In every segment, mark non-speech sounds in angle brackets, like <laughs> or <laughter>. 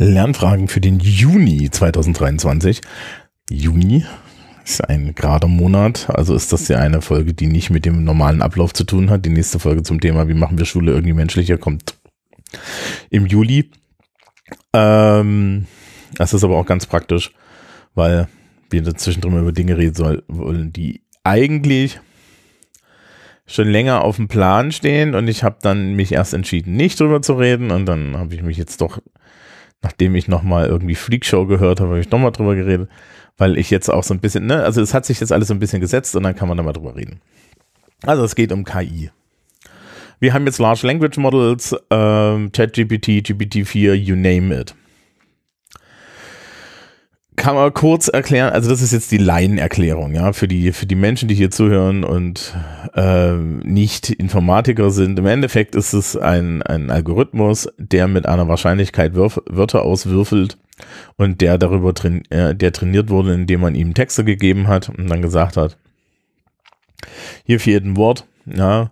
Lernfragen für den Juni 2023. Juni ist ein gerader Monat, also ist das ja eine Folge, die nicht mit dem normalen Ablauf zu tun hat. Die nächste Folge zum Thema, wie machen wir Schule irgendwie menschlicher, kommt im Juli. Ähm, das ist aber auch ganz praktisch, weil wir dazwischen über Dinge reden wollen, die eigentlich schon länger auf dem Plan stehen und ich habe dann mich erst entschieden, nicht drüber zu reden und dann habe ich mich jetzt doch, nachdem ich nochmal irgendwie Freakshow gehört habe, habe ich nochmal drüber geredet, weil ich jetzt auch so ein bisschen, ne, also es hat sich jetzt alles so ein bisschen gesetzt und dann kann man da mal drüber reden. Also es geht um KI. Wir haben jetzt Large Language Models, ähm, ChatGPT, GPT-4, you name it kann man kurz erklären, also das ist jetzt die Laienerklärung, ja, für die, für die Menschen, die hier zuhören und äh, nicht Informatiker sind. Im Endeffekt ist es ein, ein Algorithmus, der mit einer Wahrscheinlichkeit Wörf Wörter auswürfelt und der darüber train äh, der trainiert wurde, indem man ihm Texte gegeben hat und dann gesagt hat, hier fehlt ein Wort, ja,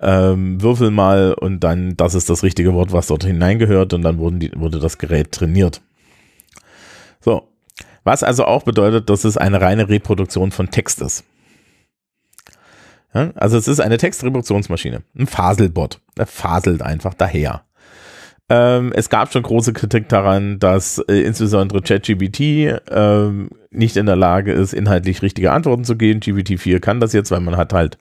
ähm, würfel mal und dann, das ist das richtige Wort, was dort hineingehört und dann wurden die, wurde das Gerät trainiert. So, was also auch bedeutet, dass es eine reine Reproduktion von Text ist. Ja, also es ist eine Textreproduktionsmaschine, ein Faselbot. Er faselt einfach daher. Ähm, es gab schon große Kritik daran, dass äh, insbesondere ChatGPT ähm, nicht in der Lage ist, inhaltlich richtige Antworten zu geben. GPT-4 kann das jetzt, weil man hat halt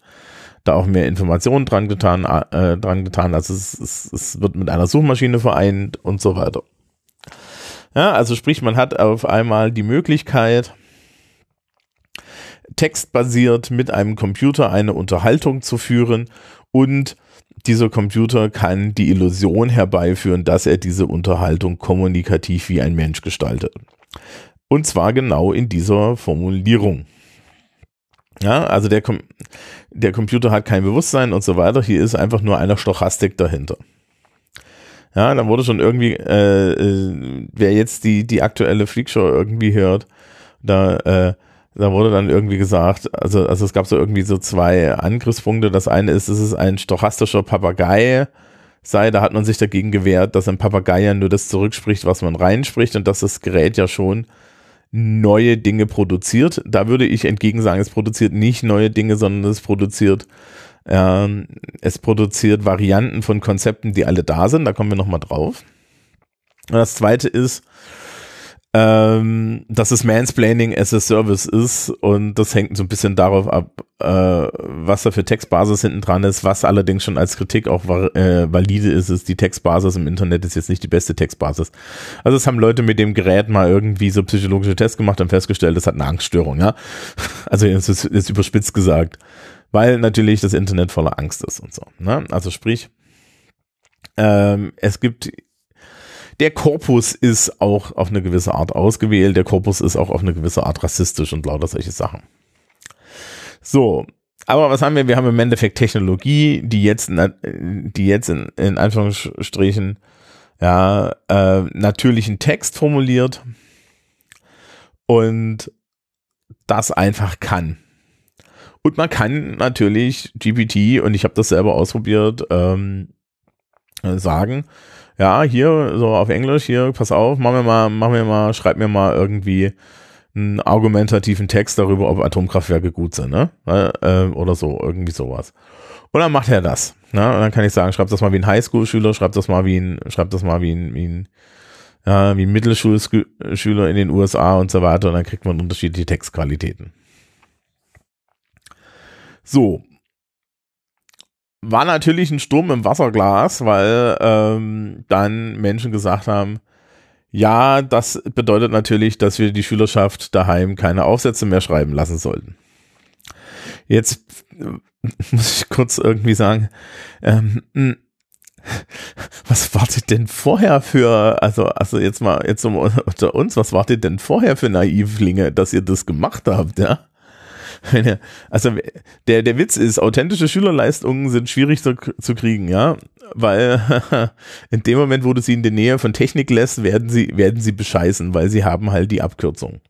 da auch mehr Informationen dran getan, äh, dran getan. Also es, es, es wird mit einer Suchmaschine vereint und so weiter. Ja, also sprich, man hat auf einmal die Möglichkeit, textbasiert mit einem Computer eine Unterhaltung zu führen und dieser Computer kann die Illusion herbeiführen, dass er diese Unterhaltung kommunikativ wie ein Mensch gestaltet. Und zwar genau in dieser Formulierung. Ja, also der, Com der Computer hat kein Bewusstsein und so weiter. Hier ist einfach nur eine Stochastik dahinter. Ja, dann wurde schon irgendwie, äh, äh, wer jetzt die, die aktuelle Freakshow irgendwie hört, da, äh, da wurde dann irgendwie gesagt, also, also es gab so irgendwie so zwei Angriffspunkte. Das eine ist, es ist ein stochastischer Papagei sei, da hat man sich dagegen gewehrt, dass ein Papagei ja nur das zurückspricht, was man reinspricht und dass das Gerät ja schon neue Dinge produziert. Da würde ich entgegen sagen, es produziert nicht neue Dinge, sondern es produziert ähm, es produziert Varianten von Konzepten, die alle da sind. Da kommen wir nochmal drauf. Und das zweite ist, ähm, dass es Mansplaining as a Service ist und das hängt so ein bisschen darauf ab, äh, was da für Textbasis hinten dran ist, was allerdings schon als Kritik auch äh, valide ist, ist die Textbasis im Internet ist jetzt nicht die beste Textbasis. Also es haben Leute mit dem Gerät mal irgendwie so psychologische Tests gemacht und festgestellt, es hat eine Angststörung, ja. <laughs> Also es ist, ist überspitzt gesagt weil natürlich das Internet voller Angst ist und so. Ne? Also sprich, ähm, es gibt der Korpus ist auch auf eine gewisse Art ausgewählt, der Korpus ist auch auf eine gewisse Art rassistisch und lauter solche Sachen. So, aber was haben wir? Wir haben im Endeffekt Technologie, die jetzt, die jetzt in, in Anführungsstrichen ja, äh, natürlichen Text formuliert und das einfach kann. Und man kann natürlich GPT, und ich habe das selber ausprobiert, ähm, sagen, ja, hier, so auf Englisch, hier, pass auf, mach mir mal, mach mir mal, schreib mir mal irgendwie einen argumentativen Text darüber, ob Atomkraftwerke gut sind, ne? Äh, oder so, irgendwie sowas. Und dann macht er das. Ne? Und dann kann ich sagen, schreib das mal wie ein Highschool-Schüler, schreib das mal wie ein, schreib das mal wie ein, wie ein, ja, wie ein Mittelschulschüler in den USA und so weiter. Und dann kriegt man unterschiedliche Textqualitäten. So. War natürlich ein Sturm im Wasserglas, weil ähm, dann Menschen gesagt haben, ja, das bedeutet natürlich, dass wir die Schülerschaft daheim keine Aufsätze mehr schreiben lassen sollten. Jetzt äh, <laughs> muss ich kurz irgendwie sagen, ähm, hm, <laughs> was wartet denn vorher für, also, also jetzt mal, jetzt unter uns, was wartet denn vorher für Naivlinge, dass ihr das gemacht habt, ja? Also der, der Witz ist, authentische Schülerleistungen sind schwierig zu, zu kriegen, ja. Weil <laughs> in dem Moment, wo du sie in der Nähe von Technik lässt, werden sie, werden sie bescheißen, weil sie haben halt die Abkürzung.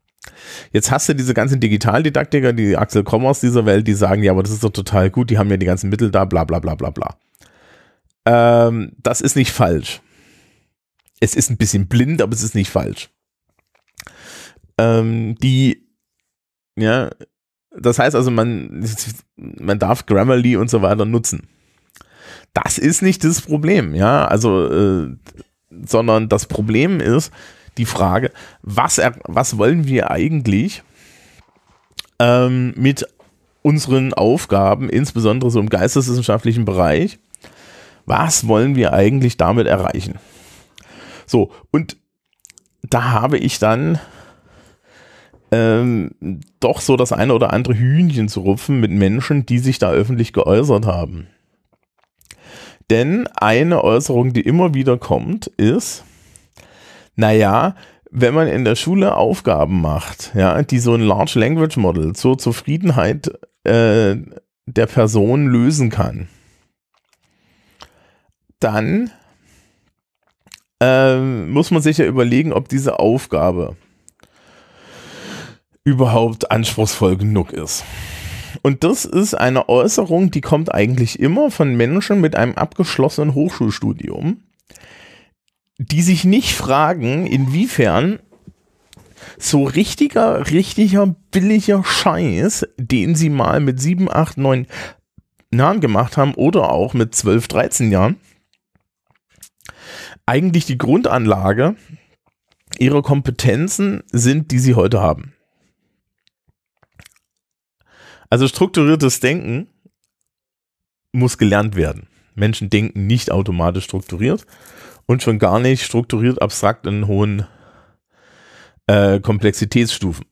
Jetzt hast du diese ganzen Digitaldidaktiker, die Axel Kommers dieser Welt, die sagen, ja, aber das ist doch total gut, die haben ja die ganzen Mittel da, bla bla bla bla bla. Ähm, das ist nicht falsch. es ist ein bisschen blind, aber es ist nicht falsch. Ähm, die, ja, das heißt also, man, man darf Grammarly und so weiter nutzen. Das ist nicht das Problem, ja, also, äh, sondern das Problem ist die Frage, was, er, was wollen wir eigentlich ähm, mit unseren Aufgaben, insbesondere so im geisteswissenschaftlichen Bereich, was wollen wir eigentlich damit erreichen? So, und da habe ich dann ähm, doch so das eine oder andere Hühnchen zu rupfen mit Menschen, die sich da öffentlich geäußert haben. Denn eine Äußerung, die immer wieder kommt, ist, naja, wenn man in der Schule Aufgaben macht, ja, die so ein Large Language Model zur Zufriedenheit äh, der Person lösen kann, dann äh, muss man sich ja überlegen, ob diese Aufgabe überhaupt anspruchsvoll genug ist. Und das ist eine Äußerung, die kommt eigentlich immer von Menschen mit einem abgeschlossenen Hochschulstudium, die sich nicht fragen, inwiefern so richtiger, richtiger, billiger Scheiß, den sie mal mit 7, 8, 9 Jahren gemacht haben oder auch mit 12, 13 Jahren, eigentlich die Grundanlage ihrer Kompetenzen sind, die sie heute haben. Also strukturiertes Denken muss gelernt werden. Menschen denken nicht automatisch strukturiert und schon gar nicht strukturiert abstrakt in hohen äh, Komplexitätsstufen.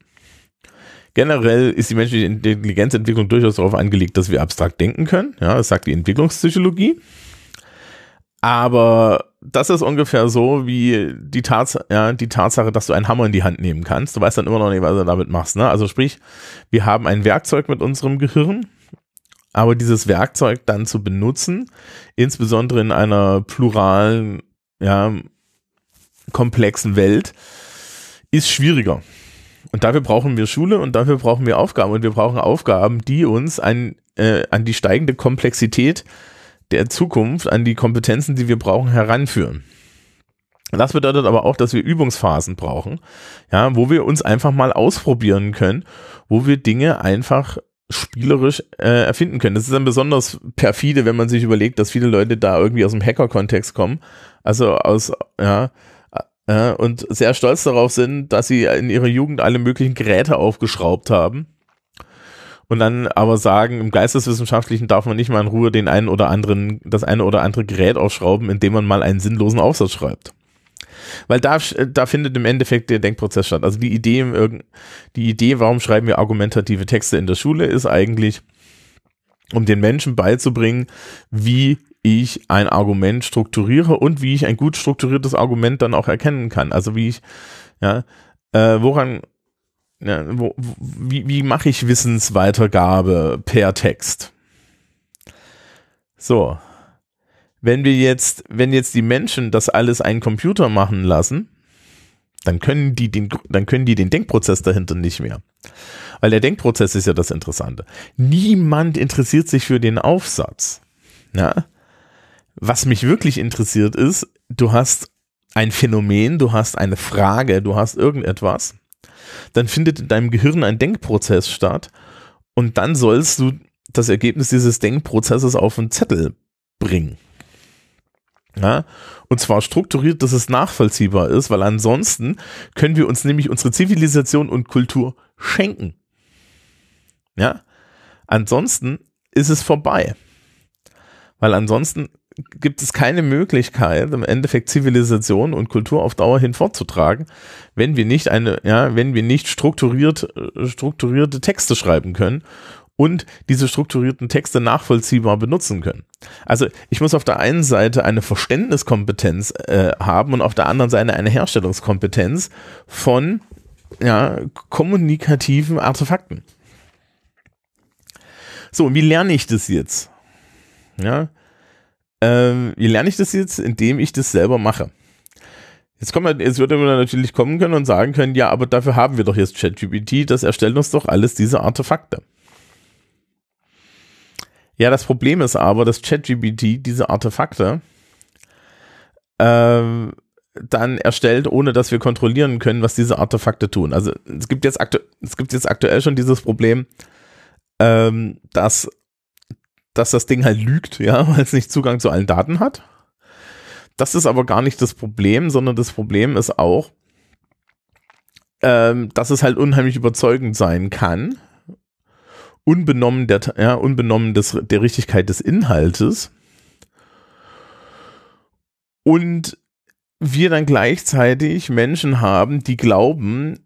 Generell ist die menschliche Intelligenzentwicklung durchaus darauf angelegt, dass wir abstrakt denken können. Ja, das sagt die Entwicklungspsychologie. Aber das ist ungefähr so wie die, Tats ja, die Tatsache, dass du einen Hammer in die Hand nehmen kannst. Du weißt dann immer noch nicht, was du damit machst. Ne? Also sprich, wir haben ein Werkzeug mit unserem Gehirn, aber dieses Werkzeug dann zu benutzen, insbesondere in einer pluralen, ja, komplexen Welt, ist schwieriger. Und dafür brauchen wir Schule und dafür brauchen wir Aufgaben. Und wir brauchen Aufgaben, die uns an, äh, an die steigende Komplexität der Zukunft, an die Kompetenzen, die wir brauchen, heranführen. Das bedeutet aber auch, dass wir Übungsphasen brauchen, ja, wo wir uns einfach mal ausprobieren können, wo wir Dinge einfach spielerisch äh, erfinden können. Das ist dann besonders perfide, wenn man sich überlegt, dass viele Leute da irgendwie aus dem Hacker-Kontext kommen, also aus, ja, äh, und sehr stolz darauf sind, dass sie in ihrer Jugend alle möglichen Geräte aufgeschraubt haben und dann aber sagen, im Geisteswissenschaftlichen darf man nicht mal in Ruhe den einen oder anderen, das eine oder andere Gerät ausschrauben, indem man mal einen sinnlosen Aufsatz schreibt. Weil da, da findet im Endeffekt der Denkprozess statt. Also die Idee, die Idee, warum schreiben wir argumentative Texte in der Schule, ist eigentlich, um den Menschen beizubringen, wie ich ein Argument strukturiere und wie ich ein gut strukturiertes Argument dann auch erkennen kann. Also wie ich, ja, äh, woran, ja, wo, wie, wie mache ich Wissensweitergabe per Text? So. Wenn wir jetzt, wenn jetzt die Menschen das alles einen Computer machen lassen, dann können die den, dann können die den Denkprozess dahinter nicht mehr. Weil der Denkprozess ist ja das Interessante. Niemand interessiert sich für den Aufsatz. Ja? Was mich wirklich interessiert ist, du hast ein Phänomen, du hast eine Frage, du hast irgendetwas dann findet in deinem Gehirn ein Denkprozess statt und dann sollst du das Ergebnis dieses Denkprozesses auf einen Zettel bringen. Ja, und zwar strukturiert, dass es nachvollziehbar ist, weil ansonsten können wir uns nämlich unsere Zivilisation und Kultur schenken. Ja, ansonsten ist es vorbei. Weil ansonsten gibt es keine Möglichkeit, im Endeffekt Zivilisation und Kultur auf Dauer hin fortzutragen, wenn wir nicht eine, ja, wenn wir nicht strukturiert, strukturierte Texte schreiben können und diese strukturierten Texte nachvollziehbar benutzen können. Also ich muss auf der einen Seite eine Verständniskompetenz äh, haben und auf der anderen Seite eine Herstellungskompetenz von ja, kommunikativen Artefakten. So, wie lerne ich das jetzt? Ja, ähm, wie lerne ich das jetzt? Indem ich das selber mache. Jetzt, kommt jetzt würde man natürlich kommen können und sagen können, ja, aber dafür haben wir doch jetzt ChatGPT, das erstellt uns doch alles diese Artefakte. Ja, das Problem ist aber, dass ChatGPT diese Artefakte ähm, dann erstellt, ohne dass wir kontrollieren können, was diese Artefakte tun. Also es gibt jetzt, aktu es gibt jetzt aktuell schon dieses Problem, ähm, dass, dass das Ding halt lügt, ja, <laughs> weil es nicht Zugang zu allen Daten hat. Das ist aber gar nicht das Problem, sondern das Problem ist auch, ähm, dass es halt unheimlich überzeugend sein kann, unbenommen der, ja, unbenommen des, der Richtigkeit des Inhaltes. Und wir dann gleichzeitig Menschen haben, die glauben,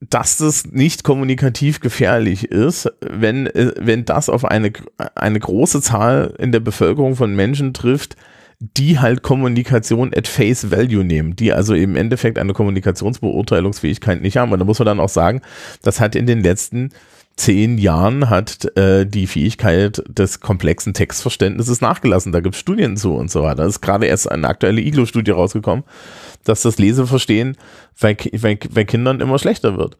dass das nicht kommunikativ gefährlich ist, wenn, wenn das auf eine, eine große Zahl in der Bevölkerung von Menschen trifft, die halt Kommunikation at face value nehmen, die also im Endeffekt eine Kommunikationsbeurteilungsfähigkeit nicht haben. Und da muss man dann auch sagen, das hat in den letzten zehn Jahren hat äh, die Fähigkeit des komplexen Textverständnisses nachgelassen. Da gibt es Studien zu und so weiter. Da ist gerade erst eine aktuelle IGLO-Studie rausgekommen, dass das Leseverstehen bei, bei, bei Kindern immer schlechter wird.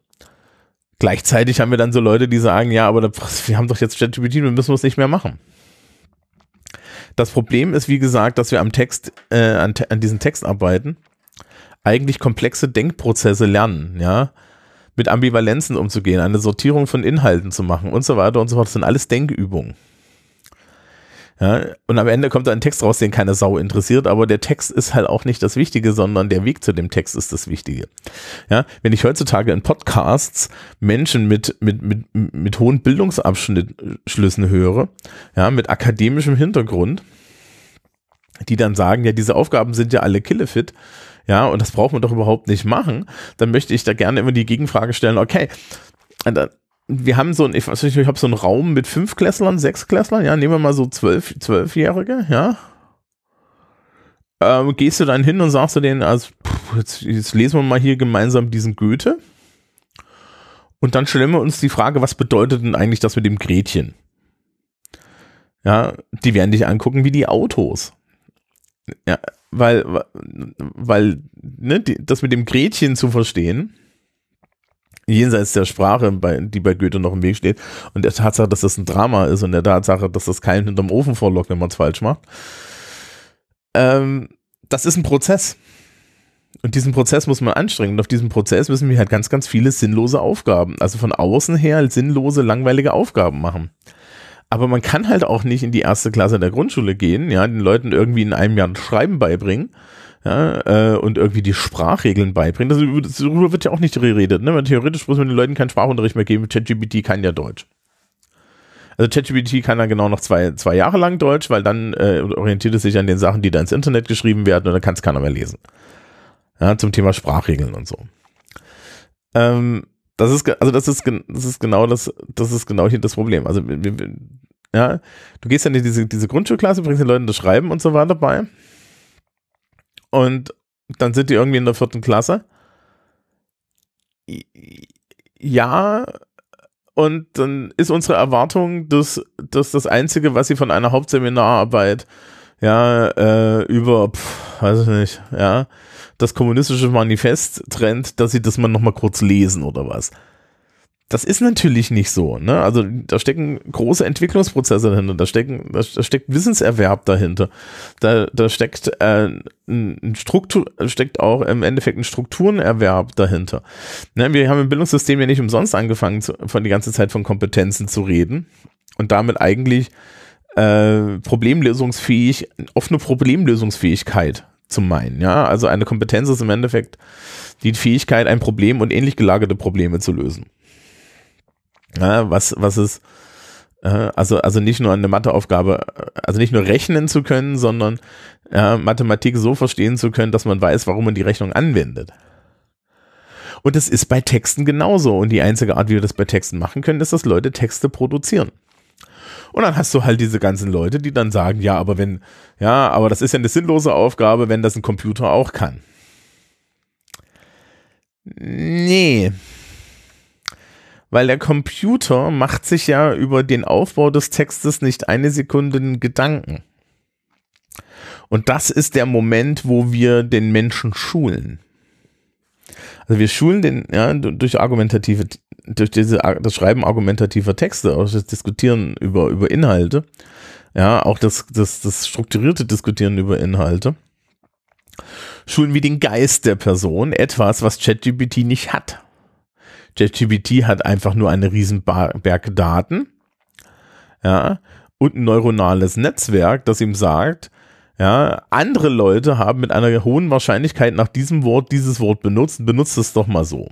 Gleichzeitig haben wir dann so Leute, die sagen, ja, aber das, wir haben doch jetzt ChatGPT, wir müssen es nicht mehr machen. Das Problem ist, wie gesagt, dass wir am Text, äh, an, an diesen Text arbeiten, eigentlich komplexe Denkprozesse lernen, ja mit Ambivalenzen umzugehen, eine Sortierung von Inhalten zu machen und so weiter und so fort. Das sind alles Denkübungen. Ja, und am Ende kommt da ein Text raus, den keine Sau interessiert, aber der Text ist halt auch nicht das Wichtige, sondern der Weg zu dem Text ist das Wichtige. Ja, wenn ich heutzutage in Podcasts Menschen mit, mit, mit, mit hohen Bildungsabschlüssen höre, ja, mit akademischem Hintergrund, die dann sagen, ja, diese Aufgaben sind ja alle killefit, ja, und das braucht man doch überhaupt nicht machen, dann möchte ich da gerne immer die Gegenfrage stellen, okay, wir haben so ein, ich, weiß nicht, ich habe so einen Raum mit fünf Klässlern, sechs Klässlern, ja, nehmen wir mal so zwölf, zwölfjährige, ja. Ähm, gehst du dann hin und sagst du denen, also, pff, jetzt, jetzt lesen wir mal hier gemeinsam diesen Goethe. Und dann stellen wir uns die Frage, was bedeutet denn eigentlich das mit dem Gretchen? Ja, die werden dich angucken wie die Autos. Ja, weil, weil, ne, die, das mit dem Gretchen zu verstehen, jenseits der Sprache, bei, die bei Goethe noch im Weg steht, und der Tatsache, dass das ein Drama ist und der Tatsache, dass das keinen hinterm Ofen vorlockt, wenn man es falsch macht, ähm, das ist ein Prozess. Und diesen Prozess muss man anstrengen. Und auf diesem Prozess müssen wir halt ganz, ganz viele sinnlose Aufgaben, also von außen her sinnlose, langweilige Aufgaben machen. Aber man kann halt auch nicht in die erste Klasse der Grundschule gehen, ja, den Leuten irgendwie in einem Jahr Schreiben beibringen, ja, äh, und irgendwie die Sprachregeln beibringen. Das, darüber wird ja auch nicht geredet, ne? Theoretisch muss man den Leuten keinen Sprachunterricht mehr geben. ChatGPT kann ja Deutsch. Also ChatGPT kann dann genau noch zwei, zwei Jahre lang Deutsch, weil dann äh, orientiert es sich an den Sachen, die da ins Internet geschrieben werden und dann kann es keiner mehr lesen. Ja, zum Thema Sprachregeln und so. Ähm, das ist, also das ist, das ist genau das, das ist genau hier das Problem. Also, ja, du gehst dann in diese, diese Grundschulklasse, bringst den Leuten das Schreiben und so weiter bei. Und dann sind die irgendwie in der vierten Klasse. Ja, und dann ist unsere Erwartung, dass, dass das Einzige, was sie von einer Hauptseminararbeit ja, äh, über, pf, weiß ich nicht, ja, das kommunistische Manifest trennt, dass sie das mal nochmal kurz lesen oder was. Das ist natürlich nicht so, ne? Also da stecken große Entwicklungsprozesse dahinter, da stecken, da, steckt Wissenserwerb dahinter, da, da steckt äh, ein Struktur, steckt auch im Endeffekt ein Strukturenerwerb dahinter. Ne? Wir haben im Bildungssystem ja nicht umsonst angefangen, zu, von die ganze Zeit von Kompetenzen zu reden und damit eigentlich äh, problemlösungsfähig, offene Problemlösungsfähigkeit zu meinen. Ja, also eine Kompetenz ist im Endeffekt die Fähigkeit, ein Problem und ähnlich gelagerte Probleme zu lösen. Ja, was, was ist, äh, also, also nicht nur eine Matheaufgabe, also nicht nur rechnen zu können, sondern äh, Mathematik so verstehen zu können, dass man weiß, warum man die Rechnung anwendet. Und das ist bei Texten genauso. Und die einzige Art, wie wir das bei Texten machen können, ist, dass Leute Texte produzieren. Und dann hast du halt diese ganzen Leute, die dann sagen, ja, aber wenn, ja, aber das ist ja eine sinnlose Aufgabe, wenn das ein Computer auch kann. Nee. Weil der Computer macht sich ja über den Aufbau des Textes nicht eine Sekunde Gedanken. Und das ist der Moment, wo wir den Menschen schulen. Also wir schulen den ja, durch argumentative durch diese, das Schreiben argumentativer Texte, auch das Diskutieren über, über Inhalte, ja, auch das, das, das strukturierte Diskutieren über Inhalte, Schulen wie den Geist der Person, etwas, was ChatGPT nicht hat. ChatGPT hat einfach nur eine riesen Berg Daten, ja, und ein neuronales Netzwerk, das ihm sagt, ja, andere Leute haben mit einer hohen Wahrscheinlichkeit nach diesem Wort dieses Wort benutzt, benutzt es doch mal so.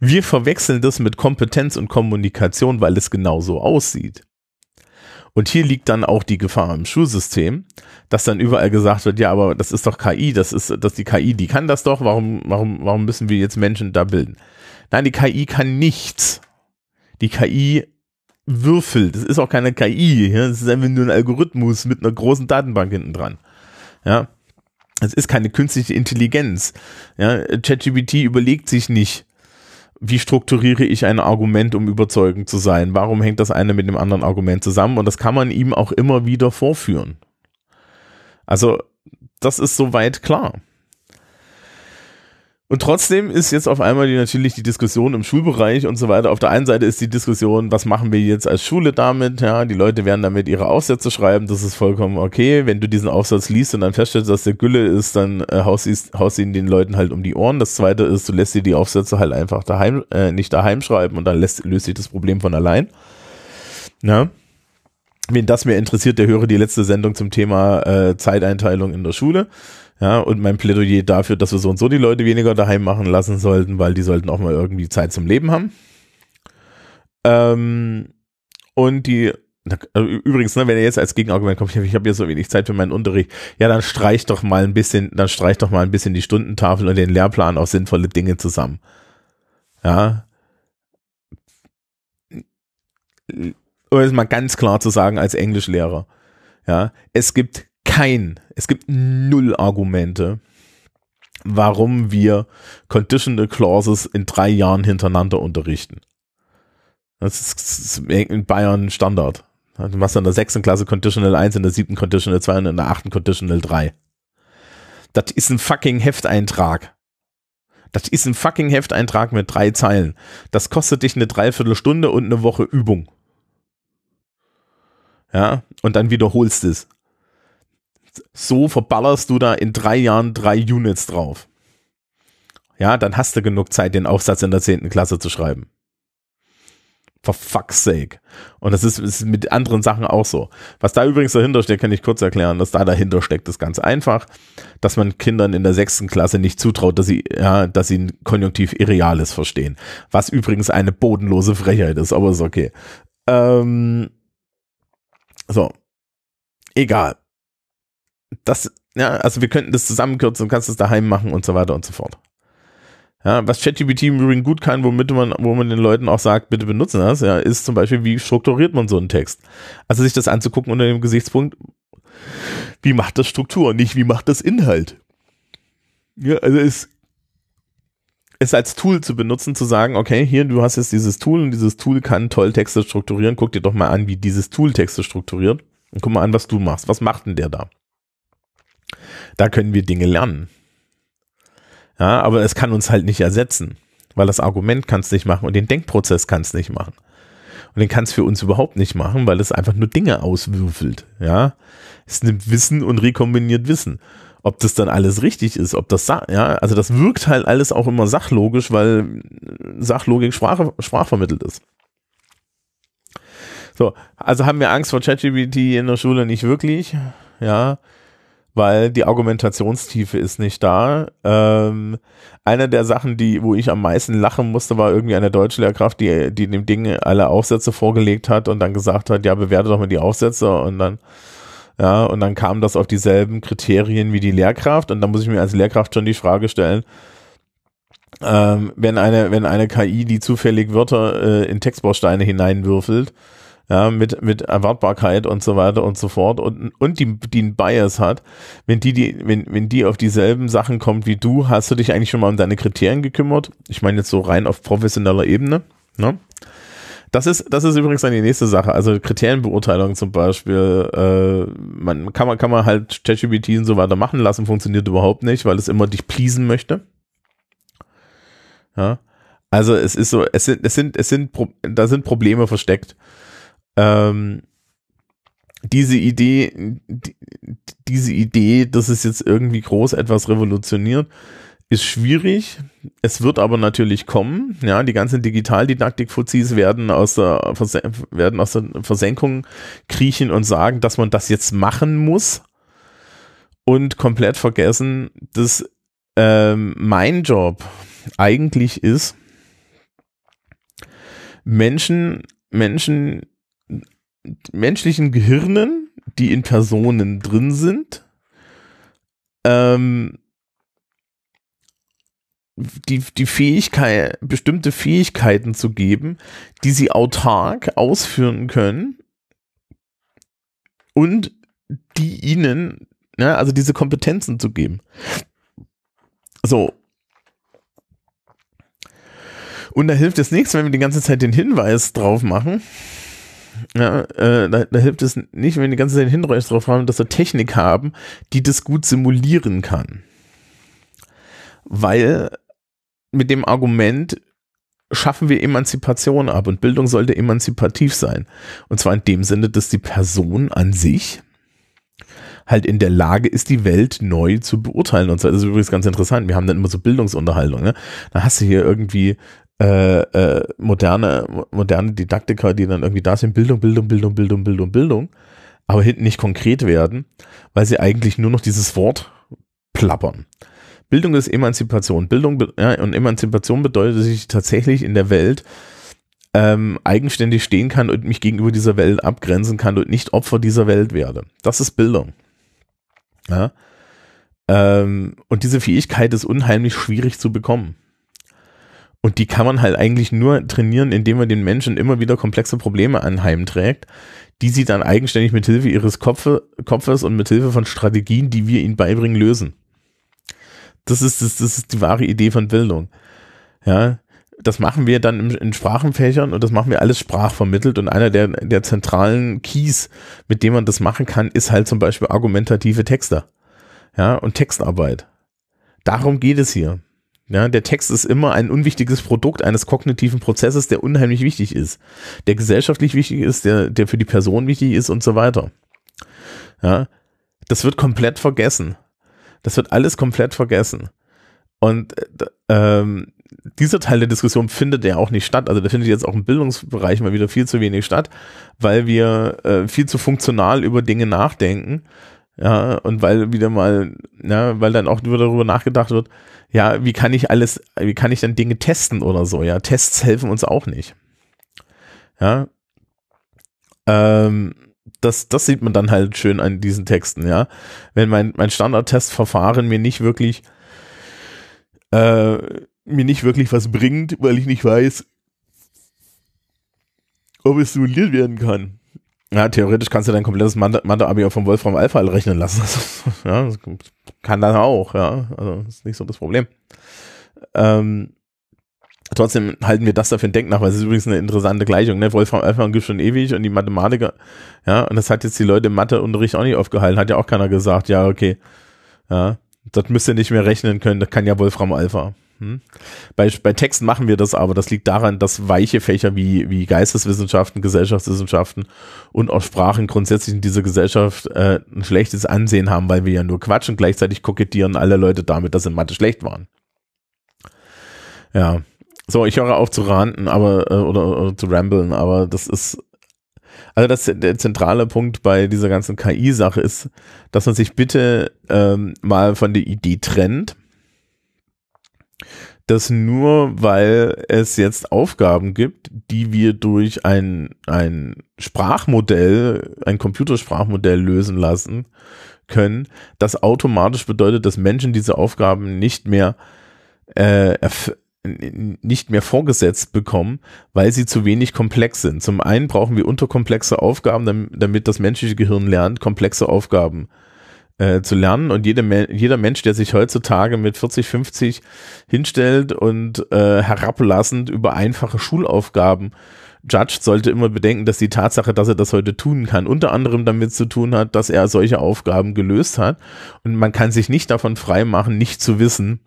Wir verwechseln das mit Kompetenz und Kommunikation, weil es genauso aussieht. Und hier liegt dann auch die Gefahr im Schulsystem, dass dann überall gesagt wird, ja, aber das ist doch KI, das ist, dass die KI, die kann das doch, warum, warum, warum müssen wir jetzt Menschen da bilden? Nein, die KI kann nichts. Die KI würfelt. Das ist auch keine KI. Ja? Das ist einfach nur ein Algorithmus mit einer großen Datenbank hinten dran. Ja. Es ist keine künstliche Intelligenz. Ja. ChatGPT überlegt sich nicht, wie strukturiere ich ein Argument, um überzeugend zu sein? Warum hängt das eine mit dem anderen Argument zusammen? Und das kann man ihm auch immer wieder vorführen. Also, das ist soweit klar. Und trotzdem ist jetzt auf einmal die, natürlich die Diskussion im Schulbereich und so weiter. Auf der einen Seite ist die Diskussion, was machen wir jetzt als Schule damit? Ja, die Leute werden damit ihre Aufsätze schreiben. Das ist vollkommen okay. Wenn du diesen Aufsatz liest und dann feststellst, dass der Gülle ist, dann äh, haust, haust ihn den Leuten halt um die Ohren. Das zweite ist, du lässt dir die Aufsätze halt einfach daheim, äh, nicht daheim schreiben und dann lässt, löst sich das Problem von allein. Ja. Wen das mehr interessiert, der höre die letzte Sendung zum Thema äh, Zeiteinteilung in der Schule. Ja, und mein Plädoyer dafür, dass wir so und so die Leute weniger daheim machen lassen sollten, weil die sollten auch mal irgendwie Zeit zum Leben haben. Ähm, und die, also übrigens, ne, wenn ihr jetzt als Gegenargument kommt, ich habe hier so wenig Zeit für meinen Unterricht, ja, dann streich doch mal ein bisschen, dann streich doch mal ein bisschen die Stundentafel und den Lehrplan auf sinnvolle Dinge zusammen. Ja. Um es mal ganz klar zu sagen als Englischlehrer. Ja, es gibt kein, es gibt null Argumente, warum wir Conditional Clauses in drei Jahren hintereinander unterrichten. Das ist in Bayern Standard. Du machst in der sechsten Klasse Conditional 1, in der siebten Conditional 2 und in der achten Conditional 3. Das ist ein fucking Hefteintrag. Das ist ein fucking Hefteintrag mit drei Zeilen. Das kostet dich eine Dreiviertelstunde und eine Woche Übung. Ja, und dann wiederholst es so verballerst du da in drei Jahren drei Units drauf. Ja, dann hast du genug Zeit, den Aufsatz in der zehnten Klasse zu schreiben. For fuck's sake. Und das ist, ist, mit anderen Sachen auch so. Was da übrigens dahinter steckt, kann ich kurz erklären. Was da dahinter steckt, ist ganz einfach, dass man Kindern in der sechsten Klasse nicht zutraut, dass sie, ja, dass sie ein Konjunktiv Irreales verstehen. Was übrigens eine bodenlose Frechheit ist, aber ist okay. Ähm, so. Egal das, ja, also wir könnten das zusammenkürzen, kannst es daheim machen und so weiter und so fort. Ja, was ChatGPT im Übrigen gut kann, womit man, wo man den Leuten auch sagt, bitte benutzen das, ja, ist zum Beispiel, wie strukturiert man so einen Text. Also sich das anzugucken unter dem Gesichtspunkt, wie macht das Struktur, nicht wie macht das Inhalt. Ja, also es, es als Tool zu benutzen, zu sagen, okay, hier, du hast jetzt dieses Tool und dieses Tool kann toll Texte strukturieren, guck dir doch mal an, wie dieses Tool Texte strukturiert und guck mal an, was du machst. Was macht denn der da? Da können wir Dinge lernen. Ja, aber es kann uns halt nicht ersetzen, weil das Argument kann es nicht machen und den Denkprozess kann es nicht machen. Und den kann es für uns überhaupt nicht machen, weil es einfach nur Dinge auswürfelt. Ja, es nimmt Wissen und rekombiniert Wissen. Ob das dann alles richtig ist, ob das, ja, also das wirkt halt alles auch immer sachlogisch, weil Sachlogik Sprache, sprachvermittelt ist. So, also haben wir Angst vor ChatGPT in der Schule nicht wirklich, ja weil die Argumentationstiefe ist nicht da. Ähm, eine der Sachen, die, wo ich am meisten lachen musste, war irgendwie eine Deutschlehrkraft, die, die dem Ding alle Aufsätze vorgelegt hat und dann gesagt hat, ja, bewerte doch mal die Aufsätze und dann, ja, und dann kam das auf dieselben Kriterien wie die Lehrkraft und dann muss ich mir als Lehrkraft schon die Frage stellen, ähm, wenn eine, wenn eine KI, die zufällig Wörter äh, in Textbausteine hineinwürfelt, ja, mit, mit Erwartbarkeit und so weiter und so fort und, und die, die einen Bias hat, wenn die, die, wenn, wenn die auf dieselben Sachen kommt wie du, hast du dich eigentlich schon mal um deine Kriterien gekümmert? Ich meine jetzt so rein auf professioneller Ebene, ne? Das ist, das ist übrigens dann die nächste Sache. Also Kriterienbeurteilung zum Beispiel, äh, man kann man, kann man halt ChatGPT und so weiter machen lassen, funktioniert überhaupt nicht, weil es immer dich pleasen möchte. Ja. Also es ist so, es sind, es sind, es sind, da sind Probleme versteckt. Ähm, diese Idee, die, diese Idee, dass es jetzt irgendwie groß etwas revolutioniert, ist schwierig. Es wird aber natürlich kommen. Ja, die ganzen Digitaldidaktik-Fuzis werden aus der, werden aus der Versenkung kriechen und sagen, dass man das jetzt machen muss und komplett vergessen, dass ähm, mein Job eigentlich ist, Menschen, Menschen, menschlichen Gehirnen, die in Personen drin sind, ähm, die, die Fähigkeit, bestimmte Fähigkeiten zu geben, die sie autark ausführen können und die ihnen, ja, also diese Kompetenzen zu geben. So. Und da hilft es nichts, wenn wir die ganze Zeit den Hinweis drauf machen. Ja, äh, da, da hilft es nicht, wenn die ganze Zeit den Hinweis drauf haben, dass wir Technik haben, die das gut simulieren kann. Weil mit dem Argument schaffen wir Emanzipation ab und Bildung sollte emanzipativ sein. Und zwar in dem Sinne, dass die Person an sich halt in der Lage ist, die Welt neu zu beurteilen. Und so. Das ist übrigens ganz interessant. Wir haben dann immer so Bildungsunterhaltungen. Ne? Da hast du hier irgendwie äh, äh, moderne, moderne Didaktiker, die dann irgendwie da sind, Bildung, Bildung, Bildung, Bildung, Bildung, Bildung, aber hinten nicht konkret werden, weil sie eigentlich nur noch dieses Wort plappern. Bildung ist Emanzipation. Bildung ja, und Emanzipation bedeutet, dass ich tatsächlich in der Welt ähm, eigenständig stehen kann und mich gegenüber dieser Welt abgrenzen kann und nicht Opfer dieser Welt werde. Das ist Bildung. Ja? Ähm, und diese Fähigkeit ist unheimlich schwierig zu bekommen. Und die kann man halt eigentlich nur trainieren, indem man den Menschen immer wieder komplexe Probleme anheimträgt, die sie dann eigenständig mit Hilfe ihres Kopfe, Kopfes und mit Hilfe von Strategien, die wir ihnen beibringen, lösen. Das ist, das, das ist die wahre Idee von Bildung. Ja, das machen wir dann in Sprachenfächern und das machen wir alles sprachvermittelt und einer der, der zentralen Keys, mit dem man das machen kann, ist halt zum Beispiel argumentative Texte. Ja, und Textarbeit. Darum geht es hier. Ja, der Text ist immer ein unwichtiges Produkt eines kognitiven Prozesses, der unheimlich wichtig ist, der gesellschaftlich wichtig ist, der, der für die Person wichtig ist und so weiter. Ja, das wird komplett vergessen. Das wird alles komplett vergessen. Und äh, ähm, dieser Teil der Diskussion findet ja auch nicht statt. Also der findet jetzt auch im Bildungsbereich mal wieder viel zu wenig statt, weil wir äh, viel zu funktional über Dinge nachdenken. Ja, und weil wieder mal, ja, weil dann auch wieder darüber nachgedacht wird, ja, wie kann ich alles, wie kann ich dann Dinge testen oder so? Ja, Tests helfen uns auch nicht. Ja. Ähm, das, das sieht man dann halt schön an diesen Texten, ja. Wenn mein, mein Standardtestverfahren mir nicht wirklich, äh, mir nicht wirklich was bringt, weil ich nicht weiß, ob es simuliert werden kann. Ja, theoretisch kannst du dein komplettes Mathe-Abi auch vom Wolfram Alpha rechnen lassen. <laughs> ja, kann dann auch, ja. Also, ist nicht so das Problem. Ähm, Trotzdem halten wir das dafür ein Denk nach, weil es ist übrigens eine interessante Gleichung. Ne? Wolfram Alpha gibt schon ewig und die Mathematiker, ja, und das hat jetzt die Leute im Matheunterricht auch nicht aufgehalten. Hat ja auch keiner gesagt, ja, okay, ja, das müsst ihr nicht mehr rechnen können, das kann ja Wolfram Alpha. Hm? Bei, bei Texten machen wir das aber. Das liegt daran, dass weiche Fächer wie, wie Geisteswissenschaften, Gesellschaftswissenschaften und auch Sprachen grundsätzlich in dieser Gesellschaft äh, ein schlechtes Ansehen haben, weil wir ja nur quatschen. Gleichzeitig kokettieren alle Leute damit, dass in Mathe schlecht waren. Ja, so, ich höre auf zu ranten, aber äh, oder, oder zu ramblen, aber das ist also das der zentrale Punkt bei dieser ganzen KI-Sache ist, dass man sich bitte ähm, mal von der Idee trennt, dass nur weil es jetzt Aufgaben gibt, die wir durch ein, ein Sprachmodell, ein Computersprachmodell lösen lassen können, das automatisch bedeutet, dass Menschen diese Aufgaben nicht mehr äh, nicht mehr vorgesetzt bekommen, weil sie zu wenig komplex sind. Zum einen brauchen wir unterkomplexe Aufgaben, damit das menschliche Gehirn lernt, komplexe Aufgaben äh, zu lernen. Und jede, jeder Mensch, der sich heutzutage mit 40, 50 hinstellt und äh, herablassend über einfache Schulaufgaben judged, sollte immer bedenken, dass die Tatsache, dass er das heute tun kann, unter anderem damit zu tun hat, dass er solche Aufgaben gelöst hat. Und man kann sich nicht davon freimachen, nicht zu wissen,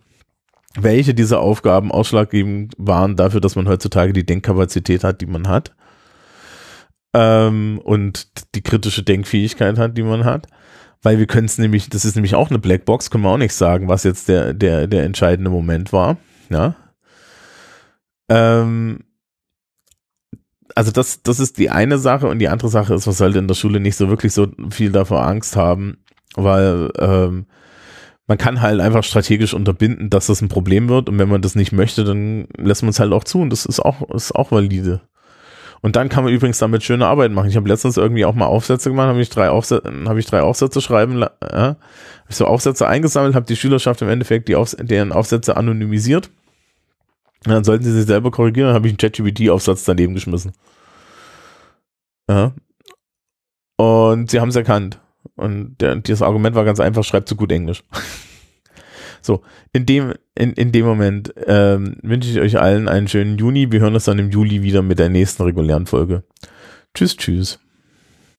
welche dieser Aufgaben ausschlaggebend waren dafür, dass man heutzutage die Denkkapazität hat, die man hat. ähm, und die kritische Denkfähigkeit hat, die man hat. Weil wir können es nämlich, das ist nämlich auch eine Blackbox, können wir auch nicht sagen, was jetzt der, der, der entscheidende Moment war. Ja. Ähm, also das, das ist die eine Sache und die andere Sache ist, was sollte in der Schule nicht so wirklich so viel davor Angst haben, weil ähm, man kann halt einfach strategisch unterbinden, dass das ein Problem wird und wenn man das nicht möchte, dann lässt man es halt auch zu und das ist auch, ist auch valide. Und dann kann man übrigens damit schöne Arbeit machen. Ich habe letztens irgendwie auch mal Aufsätze gemacht, habe ich drei Aufsätze, habe ich drei Aufsätze schreiben, ich so Aufsätze eingesammelt, habe die Schülerschaft im Endeffekt die Aufs deren Aufsätze anonymisiert. Und dann sollten sie sich selber korrigieren, dann habe ich einen ChatGPT-Aufsatz daneben geschmissen. Ja. Und sie haben es erkannt. Und dieses Argument war ganz einfach, schreibt so gut Englisch. <laughs> so, in dem, in, in dem Moment ähm, wünsche ich euch allen einen schönen Juni. Wir hören uns dann im Juli wieder mit der nächsten regulären Folge. Tschüss, tschüss.